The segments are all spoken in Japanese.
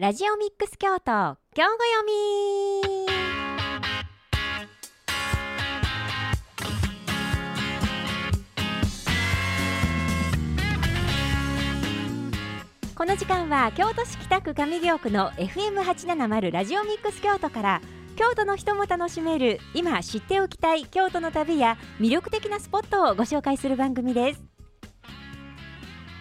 ラジオミックス京都今日ご読み。この時間は京都市北区上京区の FM870 ラジオミックス京都から京都の人も楽しめる今知っておきたい京都の旅や魅力的なスポットをご紹介する番組です。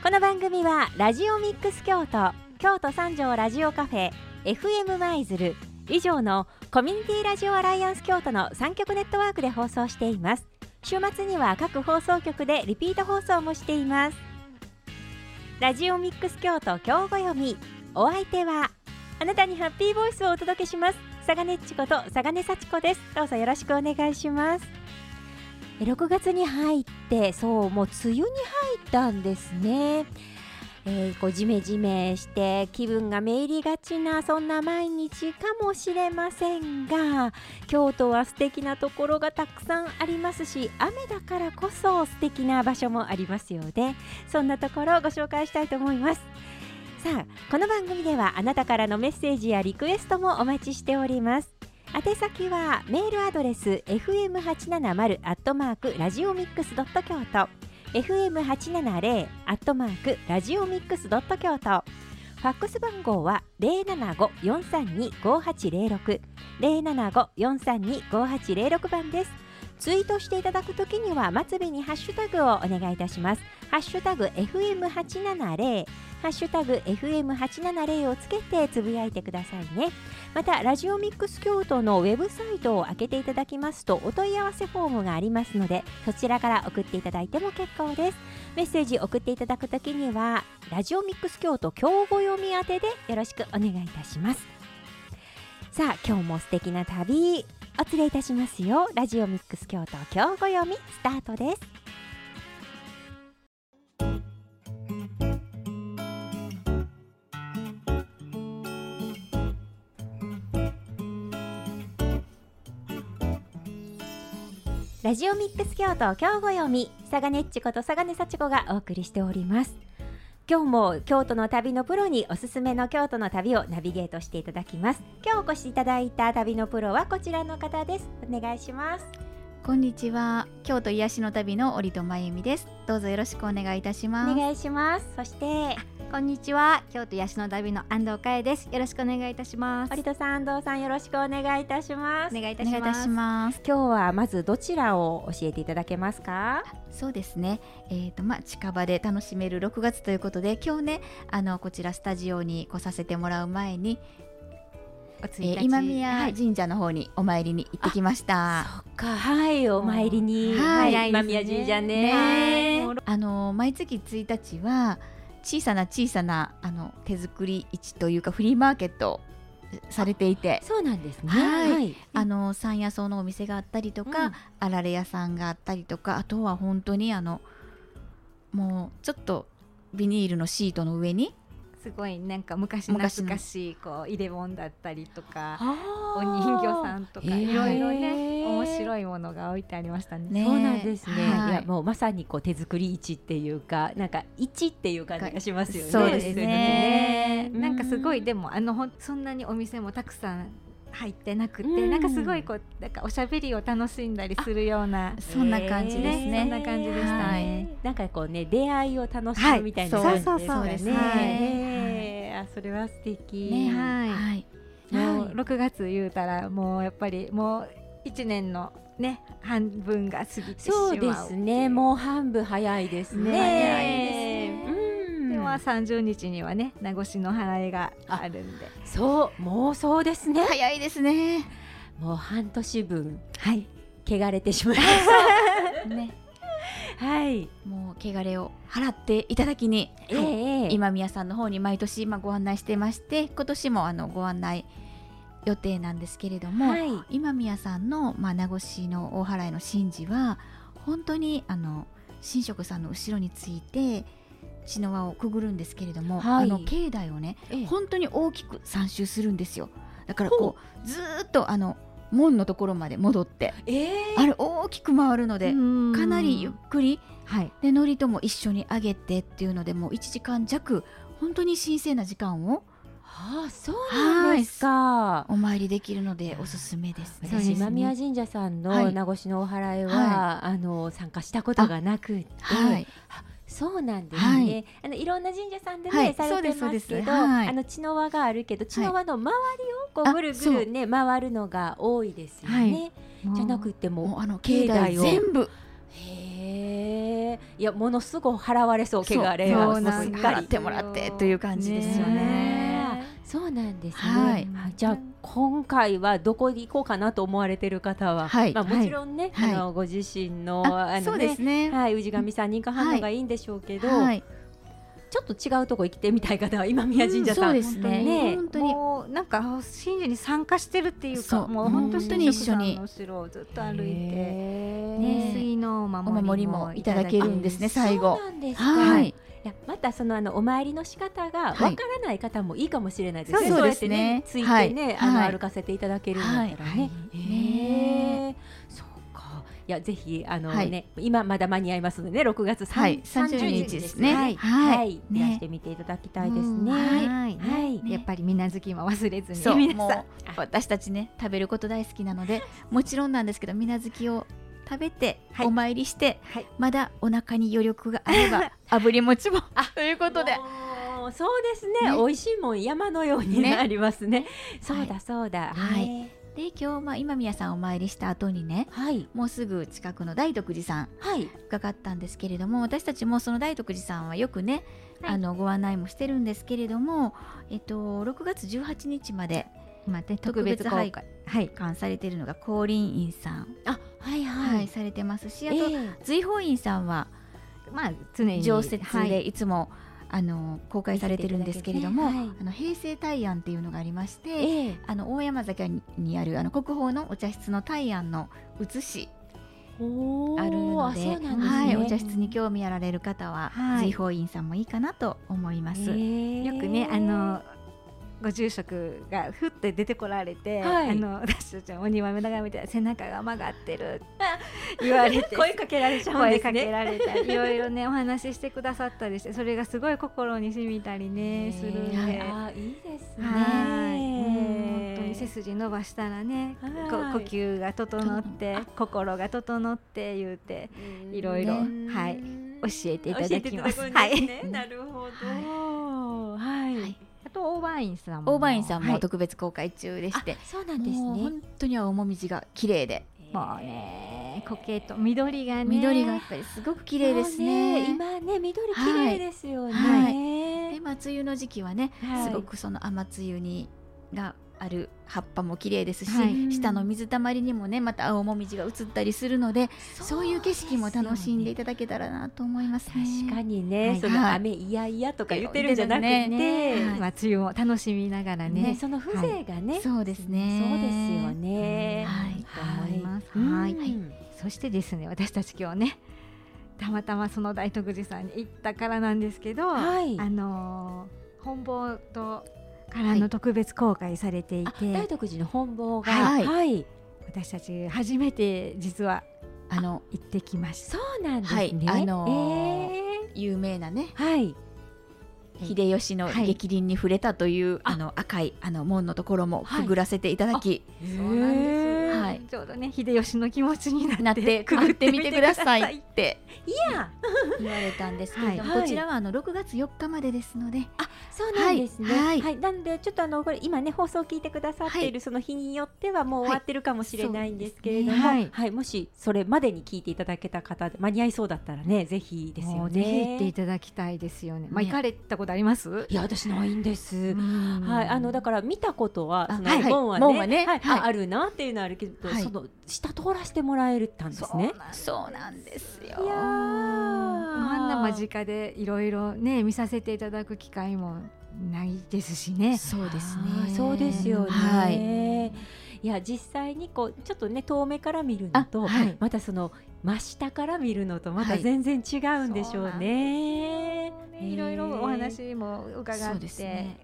この番組はラジオミックス京都京都三条ラジオカフェ FM マイズル以上のコミュニティラジオアライアンス京都の3局ネットワークで放送しています。週末には各放送局でリピート放送もしています。ラジオミックス京都今日ご読み。お相手はあなたにハッピーボイスをお届けします。佐賀ねっちこと佐賀根幸子です。どうぞよろしくお願いします。6月に入ってそうもう梅雨に入ったんですね。えー、こうジメジメして気分がめいりがちなそんな毎日かもしれませんが京都は素敵なところがたくさんありますし雨だからこそ素敵な場所もありますよねそんなところをご紹介したいと思います。さあこの番組ではあなたからのメッセージやリクエストもお待ちしております。宛先はメールアドレス fm870 アットマークラジオミックスドット京都。FM870 アットマークラジオミックスドット京都。ファックス番号は075-432-5806 075-432-5806番です。ツイートしていただくときには末尾にハッシュタグをお願いいたします。ハッシュタグ FM870 ハッシュタグ FM870 をつけてつぶやいてくださいね。またラジオミックス京都のウェブサイトを開けていただきますとお問い合わせフォームがありますのでそちらから送っていただいても結構です。メッセージ送っていただくときにはラジオミックス京都今日ご読み宛てでよろしくお願いいたします。さあ今日も素敵な旅お連れいたしますよ。ラジオミックス京都今日ご読みスタートです。ラジオミックス京都今日ご読み佐賀ねっちこと佐賀根幸子がお送りしております。今日も京都の旅のプロにおすすめの京都の旅をナビゲートしていただきます。今日お越しいただいた旅のプロはこちらの方です。お願いします。こんにちは。京都癒しの旅の折戸真由美です。どうぞよろしくお願いいたします。お願いします。そしてこんにちは。京都癒しの旅の安藤佳恵です。よろしくお願いいたします。折戸さん安藤さんよろしくお願いいたします。お願いいたします。今日はまずどちらを教えていただけますか？そうですね。えっ、とまあ近場で楽しめる6月ということで今日ねあのこちらスタジオに来させてもらう前におえー今宮神社の方にお参りに行ってきました。そっか。はいお参りに。はい。はい。今宮神社ね。ねあの毎月1日は小さな小さなあの手作り市というかフリーマーケットをされていて。そうなんですね。はい。い。あの山野草のお店があったりとか、うんあられ屋さんがあったりとかあとは本当にあのもうちょっとビニールのシートの上にすごいなんか昔懐かしいこう入れ物だったりとかお人形さんとかいろいろね面白いものが置いてありましたね。ねそうなんですね、はい。い、やもうまさにこう手作り市っていうかなんか市っていう感じがしますよね。そうですね。うん。なんかすごいでもあのほんそんなにお店もたくさん入ってなくて、うん。なんかすごいこうなんかおしゃべりを楽しんだりするようなそんな感じですね。ねそんな感じでしたね。なんかこうね出会いを楽しむみたいなはい。感じですかそうね。そうですはいねあそれは素敵。ねはいはいもうはい6月言うたらもうやっぱりもう1年のね半分が過ぎてしまうそうですね。もう半分早いですね。ね早いですねうん。でまあ30日にはね名越の払いがあるんでそうもうそうですね。早いですね。もう半年分はい汚れてしまいましねた。はい。もう汚れを払っていただきに、えはいえ今宮さんの方に毎年まあご案内してまして今年もあのご案内予定なんですけれども、はい。今宮さんの、まあ、名越の大払いの神事は本当にあの神職さんの後ろについて血の輪をくぐるんですけれども、はい。あの境内をねええ。本当に大きく3周するんですよ。だからこうずーっとあの門のところまで戻ってええあれ大きく回るのでかなりゆっくりはい。で祝詞も一緒に上げてっていうのでもう1時間弱本当に神聖な時間をああそうなんですか。お参りできるのでおすすめです。ね。私今宮神社さんはい。の名越のお祓いは、はあの参加したことがなくって、はい。そうなんですはね。い。あのいろんな神社さんでね、はいされてますけど、はい。あの血の輪があるけど血の輪の周りをこうあぐるぐるね回るのが多いですよね。はい。じゃなくてもあの境境内内を全部。へえ、いやものすごい払われそう。汚れがそうなんです。すっかり。払ってもらってという感じですよね。ねそうなんですね。はい。じゃあ今回はどこに行こうかなと思われてる方は、はい。まあもちろんね、はい。あのご自身のあのあそうですね。はい氏神さん認可反応がい。いんでしょうけど、はい。ちょっと違うとこ行ってみたい方は今宮神社さん、うんそうですね。ね。本当に。もうなんか神事に参加してるっていうそう。かもう本当にに一緒にの城をずっと歩いて、ね、水の守りもいただけるんですね最後。そうなんですか。はい。いやまたそのあのお参りの仕方がわはい。からない方もいいかもしれないですね。そうやってですねねついてね、あのはい。はい歩かせていただけるんだったらね。はい。へえ。そうか。いやぜひあのはい。ね今まだ間に合いますのでね6月三はい。30 30日日ですすね。はい。はい。らしてみていただきたいですうん。ね。はい。はい。やっぱり水無月も忘れずにそう皆さん私たちね食べること大好きなので もちろんなんですけど水無月を食べて、はい。お参りして、はい。まだお腹に余力があれば 炙り餅も。ということで。そうですね。ね。美味しいもん山のようにねなりますね。そうだそうだ。はい。ね。で今日、まあ、今宮さんお参りした後にねはい。もうすぐ近くの大徳寺さんはい。伺ったんですけれども私たちもその大徳寺さんはよくね、はい。あのご案内もしてるんですけれども、えっと、6月18日まで特別公開。はい館されているのが光林院さん、あはいははいい。されてますしあと、ええ。随宝院さんはまあ常に常設はいでいつも、あの公開されてるんですけれども、見せてい。あの平成大安っていうのがありまして、ええ。あの大山坂にあるあの国宝のお茶室の大安の写しあるのでね。はい、お茶室に興味あられる方は、はい。随宝院さんもいいかなと思います。ええよくねあのご住職がふって出てこられて、はい。あの私たちのお庭目眺めて背中が曲がってる言われて 声かけられちゃうんです声かけね。られた。りいろいろねお話ししてくださったりしてそれがすごい心に染みたりねするんで。はい。あいいですね。本当に背筋伸ばしたらね、呼吸が整って心が整って言うていろいろねはい。教えていただきます。教えていなるほど。はい。はいあと大場院さんも。大場院さんはいも特別公開中でして、あそうなんですね。本。当に青もみじが綺麗で、もうね苔と緑がね。緑がやっぱりすごく綺麗ですもうね。今ね緑綺麗ですよね。はい。でまあ梅雨の時期はね、はい。すごくその雨露にがある葉っぱも綺麗ですし、はい。下の水たまりにもねまた青もみじが映ったりするのでそういう景色も楽しんでいただけたらなと思いますね。確かにね、はい。そのはい。雨いやいやとか言ってるんじゃなくて、ね。まあ梅雨も楽しみながらね。ねその風情がね、そうですね。そうですよね。はい。と思います。ははいい、うん。そしてですね私たち今日ねたまたまその大徳寺さんに行ったからなんですけど、はい。あのー本坊とからの特別公開されていあて、大徳寺の本坊が、はい。はい、私たち初めて実はあの行ってきました。そうなんですね。はい。あの有名なね。ーはい、秀吉のはい。激鱗に触れたという、あ。あの赤いあの門のところもはい。くぐらせていただき、そうなんです、ちょうどね秀吉の気持ちになってくぐってみてください。っていや、言われたんですけれども、はい。こちらはあの6月4日までですので、そうなんですね。はい。はい、なんでちょっとあのこれ今ね放送を聞いてくださっているその日によってはもう終わってるかもしれないんですけれども、はい。もしそれまでに聞いていただけた方で間に合いそうだったらね、ぜひですよもうぜひ行っていね。ただきたいですよね。まあね行かれたことあります？いや私ないんです。うん。はい、あのだから見たことはあそのはい。はい。門はね、門はね。はい。はい。ああるなっていうのはあるけど、はいその下通らせてもらえるったんですね。そうなんですよ。いやーあんな間近でいろいろね見させていただく機会もないですしね。そうですね。そうですよね。はい。いや実際にこうちょっとね遠目から見るのと、あはいまたその真下から見るのとまたはい全然違うんでしょうね。いろいろお話も伺そうって、ですね。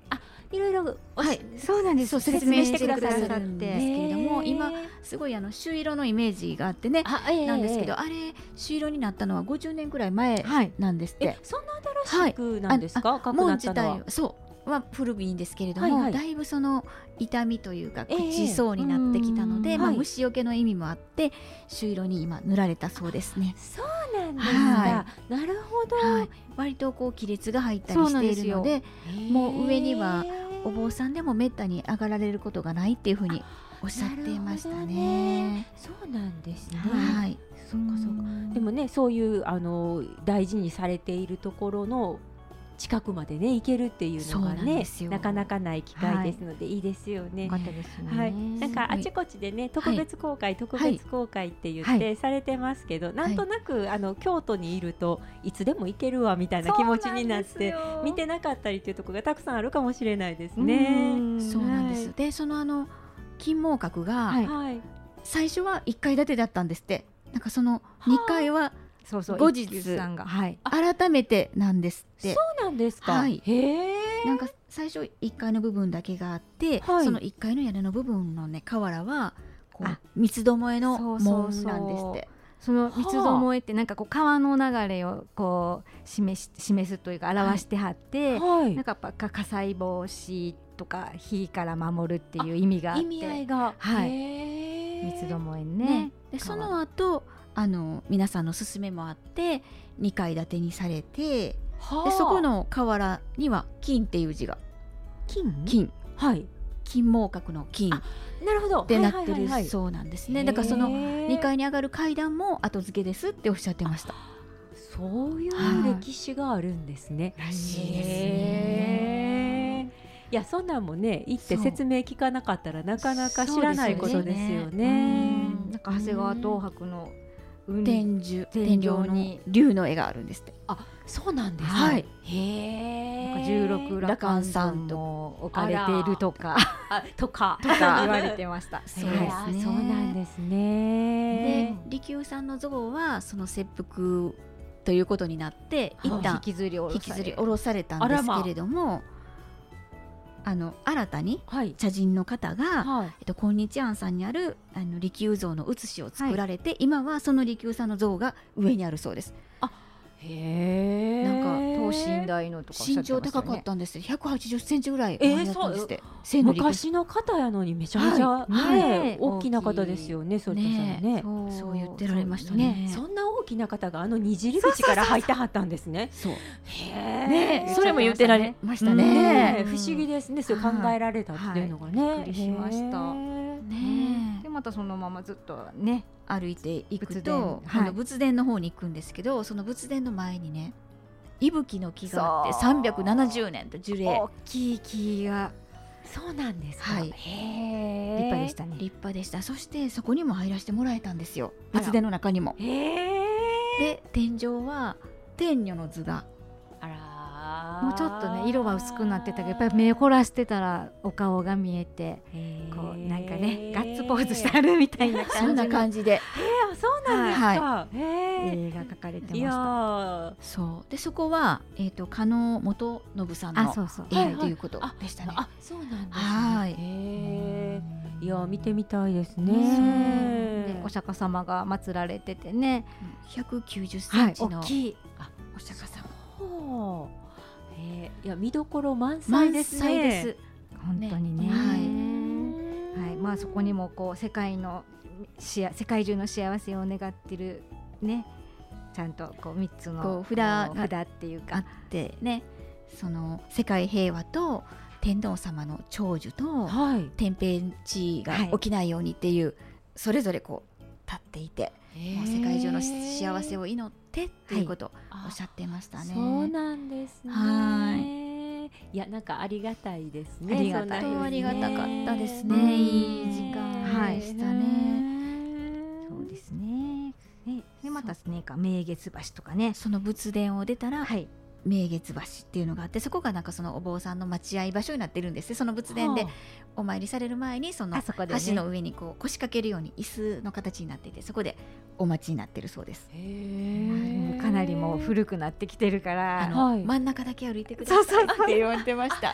いろいろはい。そうなんです。そう説明してくださっんですけれども、今すごいあの朱色のイメージがあってね、なんですけど、えあれ朱色になったのは50年くらい前はい。なんですって。えそんな新しくなんですか？赤くな門自体。そは古いんですけれども、はいはい。だいぶその痛みというかええ。口そうになってきたので、まあ、うんはい。虫除けの意味もあって朱色に今塗られたそうですね。そうなんですか、はなるほど、はい、割とこう亀裂が入ったりしているのでもう上にはお坊さんでもめったに上がられることがないっていうふうにおっしゃっていましたなるほどね。そうなんですね、はい、そっかそっか。でもねそういうあの大事にされているところの近くまでね行けるっていうのがねなかなかない機会ですので、い、いですよね。よ。かったですね。はい、なんかあちこちでね特別公開、特別公開って言って、はい。されてますけど、なんとなくあの京都にいるといつでも行けるわみたいな気持ちになって見てなかったりっていうところがたくさんあるかもしれないですね。そうなんです。はい。でそのあの金毛閣が、はい。はい、最初は1階建てだったんですって。なんかそのはあ。2階はそうそう後日。さんが。はい。改めてなんですって。そうなんですか？はい。なんか最初1階の部分だけがあって、はい。その1階の屋根の部分のね瓦はこうあ。三つどもえのそう門なんですって。その三つどもえってなんかこう川の流れをこう示し示すというか表してはって、はい。なんかやっぱか火災防止とか火から守るっていう意味があって。意味合いが。はい。三つどもえね。ね。でそ瓦の後あの皆さんの勧めもあって2階建てにされてはあ。でそこの瓦には金っていう字が。金？金。はい。金毛閣の金っなるほど。てなってるそうなんですね。だからそのへー2階に上がる階段も後付けですっておっしゃってました。そういうはい歴史があるんですね。らしい。ですへー。いやそんなんもね行って説明聞かなかったらなかなか知らないことですようね。ん。なんか長谷川東博の海天寿天井天井の。に。竜の絵があるんですって。そうなんですか。はい。へえ。なんか十六羅漢さんも置かれているとか。あとか。とか。言われてました。そうですね。はいそうなんですでね。利休さんの像はその切腹ということになって一はい。旦引きずり下ろされたんですけれどもあの新たにはい。茶人の方が、はい。えっと、今日庵さんにあるあの利休像の写しを作られて、今はその利休さんの像が上にあるそうです。へえ。なんか等身大のとかおっしゃ身長高かったんですよ。180センチぐらいえー前だったんですって、背の利休。昔の方やのにめちゃめちゃ、はい。ねはい。大きな方ですよね、それこそね。ね。そうそう言ってられましたね。そんな大きな方があのにじり口から入ってはったんですね。そう。へえ。ねそれも言ってられましたね。不思議ですね。そう考えられたっていうのがね。はい。びっくりしました。ね。でまたそのままずっとね歩いていく仏とあの仏殿の方に行くんですけどその仏殿の前にね伊吹の木があってそう。370年と樹齢。大きい木が。そうなんですか。はい。へえ。立派でしたね。立派でした。そしてそこにも入らせてもらえたんですよ。仏殿の中にも。へえ。で天井は天女の図があら。もうちょっとね色は薄くなってたけどやっぱり目を凝らしてたらお顔が見えて。こうなんかねガッツポーズしてあるみたいな そんな感じでえあそうなんですか。へえ。絵が描かれてました。ーそうでそこは、えー、と加納元信さんの。絵はいはいということでしたね、あそうなんですね。はい。いや見てみたいですでね。お釈迦様が祀られててね、190セはい、ンチの大きい。お釈迦様。えいや見どころ満載満ですね。載です。本当にね。はい。はい、まあそこにもこう世界のしあ世界中の幸せを願ってるね、ちゃんとこう三つのこう札がこう札っていうか。あっ、てね。その世界平和と天皇様の長寿とはい。天変地異が起きないようにっていう、それぞれこう立っていて、もう世界中の幸せをを祈ってっていうことをおっしゃってましたね。そうなんですね。。はいいやなんかありがたいですね。ありがたいねありがたかったですねうんいい時間はいでしたね。そうですね。ねでまたねか明月橋とかね、その仏殿を出たら、はい、明月橋っていうのがあってそこがなんかそのお坊さんの待合場所になってるんですね。その仏殿ではお参りされる前にその橋の上にこう腰掛けるように椅子の形になっていてそこでお待ちになってるそうです。かなりもう古くなってきてるから、あのはい。真ん中だけ歩いてください。って言われてました。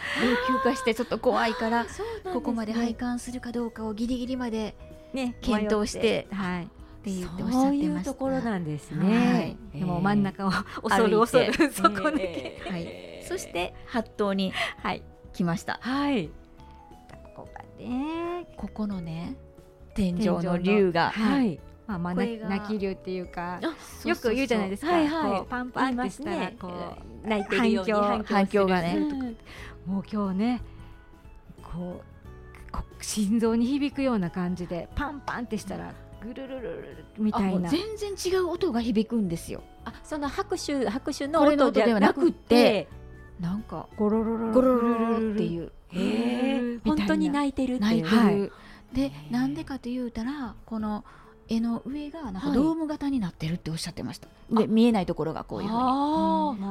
老朽化してちょっと怖いからね。ここまで拝観するかどうかをギリギリまでね検討して迷っはい。って言っておっしゃそういってました。うところなんですはねい。でも真ん中を恐る恐るそこだけ、はい、そして八頭にはい。来ました。はい。ここがねここのね天井の竜が。はい。まあまあ泣き竜っていうかよく言うじゃないですか。はいはい。こうパンパンってしたらこう泣いてる反響反響がね。うん。もう今日ねこうこ心臓に響くような感じでパンパンってしたらぐるるるるるみたいな。全然違う音が響くんですよ。あその拍手拍手の音ではなくてなんかゴロロロゴロロロロっていう。本当に泣いてるっていう。でなんでかというたらこの絵の上がなんかはい。ドーム型になってるっておっしゃってました、上見えないところがこういうふう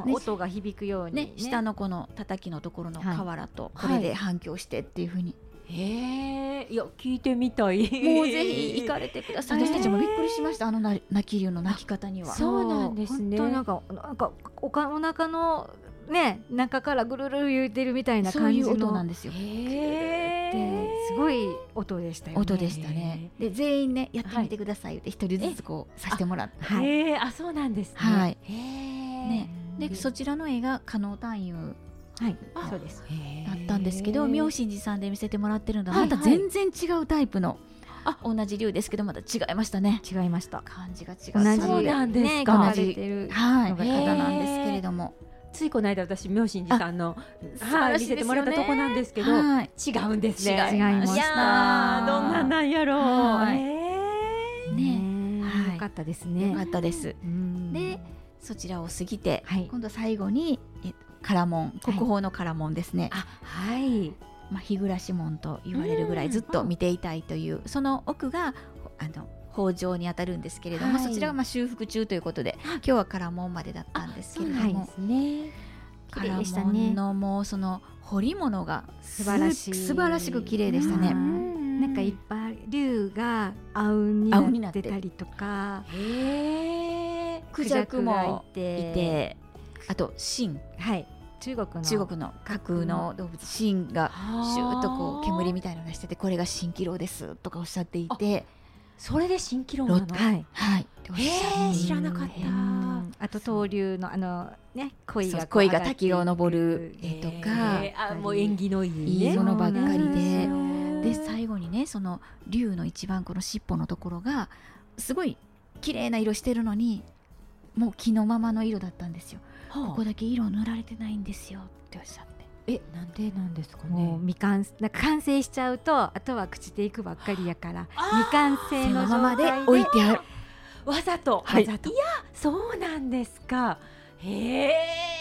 に。う音が響くようにね。ね下のこの叩きのところのはい。瓦とこはい。れで反響してっていうふうに、ーへえいや聞いてみたい。もうぜひ行かれてください、私たちもびっくりしましたあのな泣き竜の泣き方には。そうなんですね。本当なんかなんかおかお腹のね中からぐるるる言ってるみたいなそういう感じの音なんですよえすごい音でしたよね。音でしたねで全員ねやってみてくださいって一人ずつこうさせてもらってはえあそうなんですねはいへえねでそちらの絵が加納探幽はいあそうです。だったんですけど妙心寺さんで見せてもらってるのははいまた全然違うタイプの、あ同じ竜ですけどまた違いましたね。違いました。感じが違う。同じ。そうなんですねか。描かれてるはい。のが方なんですけれども。ついこの間私妙心寺さんのはい見せてもらったとこなんですけどはい。違うんですね。違いました。いやーどんなんなんやろう。はい。へー。ね。はい。よかったですよね。かったです。うん。でそちらを過ぎて、はい。今度最後にえ唐門国宝の唐門ですね、あはい。まあ、日暮門と言われるぐらいずっと見ていたいという、その奥があの北条にあたるんですけれども、はい。そちらがまあ修復中ということで今日は唐門までだったんですけれども、唐ね。門のもうその彫り物が素晴らしい。す素晴らしく綺麗でしたね。うんなんかいっぱい竜が青になっててたりとか、クジャクもいてあと神はい。中国の。中国の架空の動物。神がシューッとこう煙みたいなのがしててこれが蜃気楼ですとかおっしゃっていて。それで蜃気楼なの？はい。はい。っておっしゃってへー知らなかった。うん。あと闘竜のあのね鯉がそう鯉が滝を登る絵とか。へー。あもう縁起のいいいいね。ものばっかりで。よ。で最後にねその竜の一番この尻尾のところがすごい綺麗な色してるのにもう木のままの色だったんですよ。はあ。ここだけ色塗られてないんですよっておっしゃって。えなんでなんですかもうね未完なんか完成しちゃうとあとは朽ちていくばっかりやから未完成のままで置いてある。わざと、はい。わざと。いやそうなんですか。へえ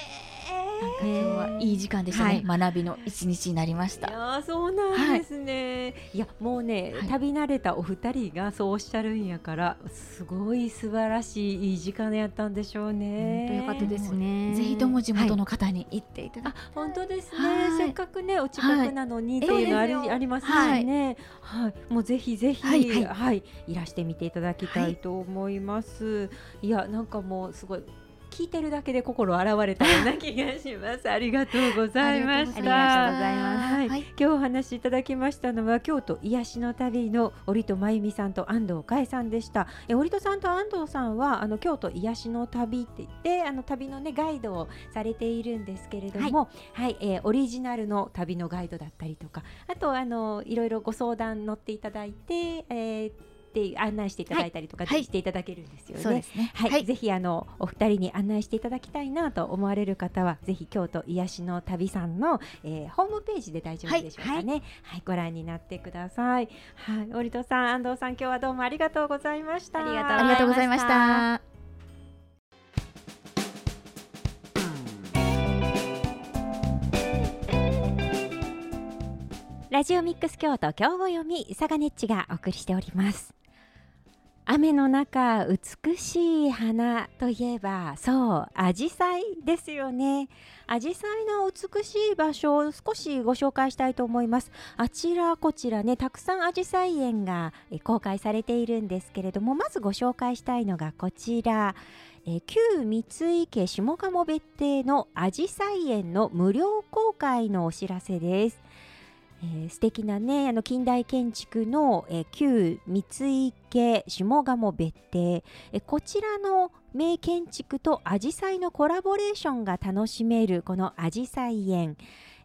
今日はいい時間でしたね。は学びの一日になりましいた。やーそうなんですね、い、やもうね、はい。旅慣れたお二人がそうおっしゃるんやからすごい素晴らしいいい時間やったんでしょうね。本当よかったですね。ぜひとも地元の方に行っていただあ本当ですね、はい。せっかくねお近くなのに、はい。っていうのあり,、ありますしね、はい。もうぜひぜひ、ははい。い。いらしてみていただきたいと思います、い、やなんかもうすごい聞いてるだけで心洗われたような気がします。ありがとうございました。ありがとうございます。はいはい。今日お話しいただきましたのは京都癒しの旅の折戸真由美さんと安藤佳恵さんでした。え折戸さんと安藤さんはあの京都癒しの旅って言ってあの旅のねガイドをされているんですけれどもはい、えーオリジナルの旅のガイドだったりとかあとあのいろいろご相談乗っていただいて、えーで案内していただいたりとかはい。していただけるんですよね。そうですね。はい、ぜひあのお二人に案内していただきたいなと思われる方はぜひ京都癒しの旅さんの、えーホームページで大丈夫でしょうかね、はい。ご覧になってください。はい。折戸さん安藤さん今日はどうもありがとうございました。ありがとうありがとうございました。ラジオミックス京都今日読み佐賀ネッチがお送りしております雨の中美しい花といえばそうアジサイですよね。アジサイの美しい場所を少しご紹介したいと思います。あちらこちらねたくさんアジサイ園が公開されているんですけれどもまずご紹介したいのがこちら。え旧三井家下鴨別邸のアジサイ園の無料公開のお知らせです。えー素敵なねあの近代建築の、えー旧三井家下鴨別邸、えーこちらの名建築とアジサイのコラボレーションが楽しめるこのアジサイ園、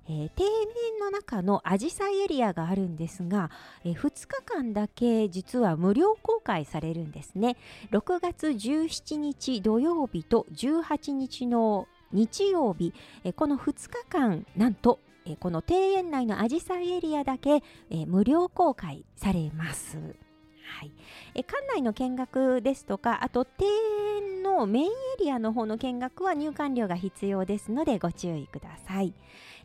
えー、庭園の中のアジサイエリアがあるんですが、えー、2日間だけ実は無料公開されるんですね。6月17日土曜日と18日の日曜日、えー、この2日間なんとえこの庭園内のアジサイエリアだけ、え無料公開されます。はい、え館内の見学ですとかあと庭園のメインエリアの方の見学は入館料が必要ですのでご注意ください。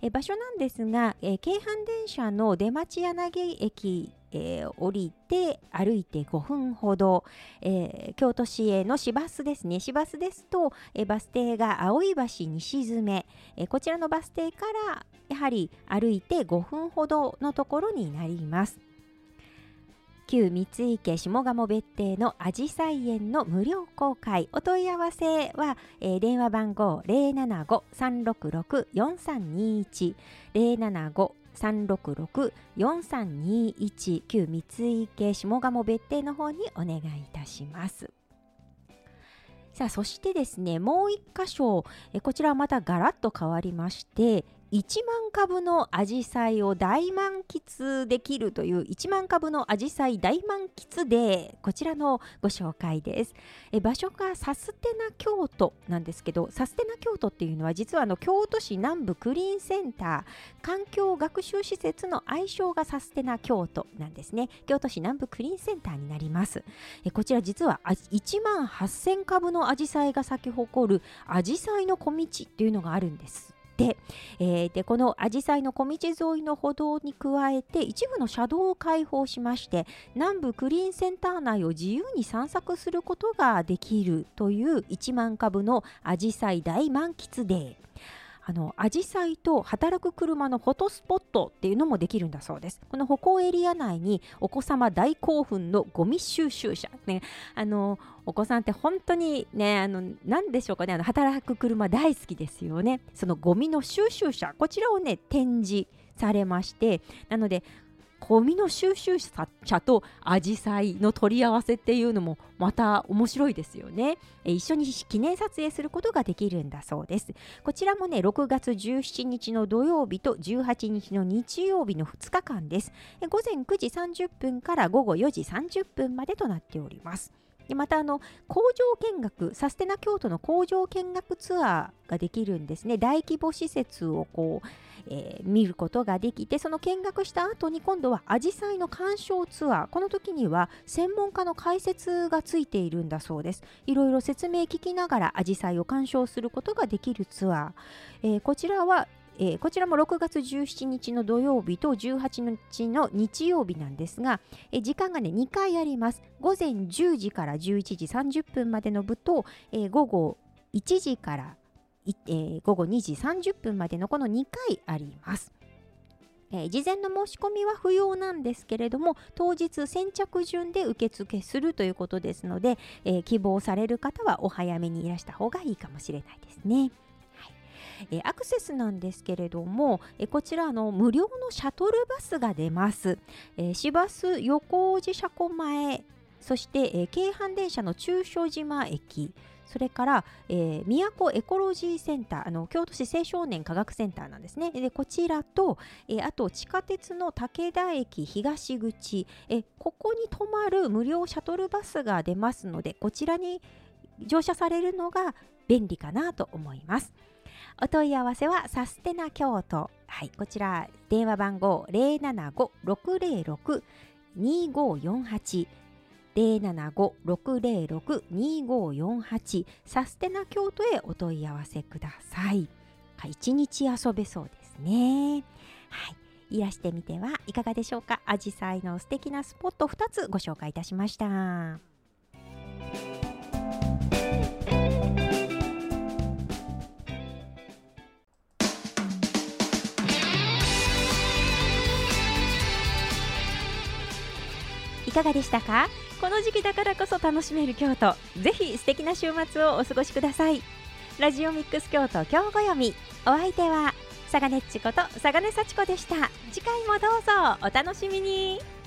え場所なんですが、え京阪電車の出町柳駅えー、降りて歩いて5分ほど、えー、京都市営の市バスですね市バスですと、えー、バス停が青い橋西詰、えこちらのバス停からやはり歩いて5分ほどのところになります。旧三井家下鴨別邸のアジサイ園の無料公開。お問い合わせは、えー、電話番号075-366-4321 075-366-4321旧三井家下鴨別邸の方にお願いいたします。さあそしてですねもう一箇所。えこちらはまたガラッと変わりまして1万株のアジサイを大満喫できるという1万株のアジサイ大満喫デーこちらのご紹介です。え場所がサステナ京都なんですけどサステナ京都っていうのは実はあの京都市南部クリーンセンター環境学習施設の愛称がサステナ京都なんですね。京都市南部クリーンセンターになります。えこちら実は1万8000株のアジサイが咲き誇るアジサイの小道っていうのがあるんです。で,、えー、でこのアジサイの小道沿いの歩道に加えて一部の車道を開放しまして南部クリーンセンター内を自由に散策することができるという1万株のアジサイ大満喫デー。あの紫陽花と働く車のフォトスポットっていうのもできるんだそうです。この歩行エリア内にお子様大興奮のゴミ収集車、ね、あのお子さんって本当にねあの何でしょうかねあの働く車大好きですよね。そのゴミの収集車こちらをね展示されましてなのでゴミの収集車とアジサイの取り合わせっていうのもまた面白いですよね。一緒に記念撮影することができるんだそうです。こちらもね、6月17日の土曜日と18日の日曜日の2日間です。午前9時30分から午後4時30分までとなっております。でまたあの工場見学サステナ京都の工場見学ツアーができるんですね大規模施設をこうえー、見ることができてその見学した後に今度はアジサイの鑑賞ツアーこの時には専門家の解説がついているんだそうです。いろいろ説明聞きながらアジサイを鑑賞することができるツアー、えー、こちらはえー、こちらも6月17日の土曜日と18日の日曜日なんですが、えー、時間がね2回あります。午前10時から11時30分までの部と、えー、午後1時からえー、午後2時30分までのこの2回あります。えー、事前の申し込みは不要なんですけれども当日先着順で受付するということですので、えー、希望される方はお早めにいらした方がいいかもしれないですね。えー、アクセスなんですけれども、え、こちらの無料のシャトルバスが出ます。え、市バス横路車庫前そして、えー、京阪電車の中所島駅それから、えー、都エコロジーセンターあの京都市青少年科学センターなんですね。でこちらと、えー、あと地下鉄の武田駅東口、え、ここに止まる無料シャトルバスが出ますのでこちらに乗車されるのが便利かなと思います。お問い合わせはサステナ京都。はいこちら電話番号075-606-2548 075-606-2548サステナ京都へお問い合わせください。一日遊べそうですね。はい。いらしてみてはいかがでしょうか？アジサイの素敵なスポット2つご紹介いたしました。いかがでしたか？この時期だからこそ楽しめる京都。ぜひ素敵な週末をお過ごしください。ラジオミックス京都今日ご読み。お相手は佐賀根っちこと佐賀根幸子でした。次回もどうぞお楽しみに。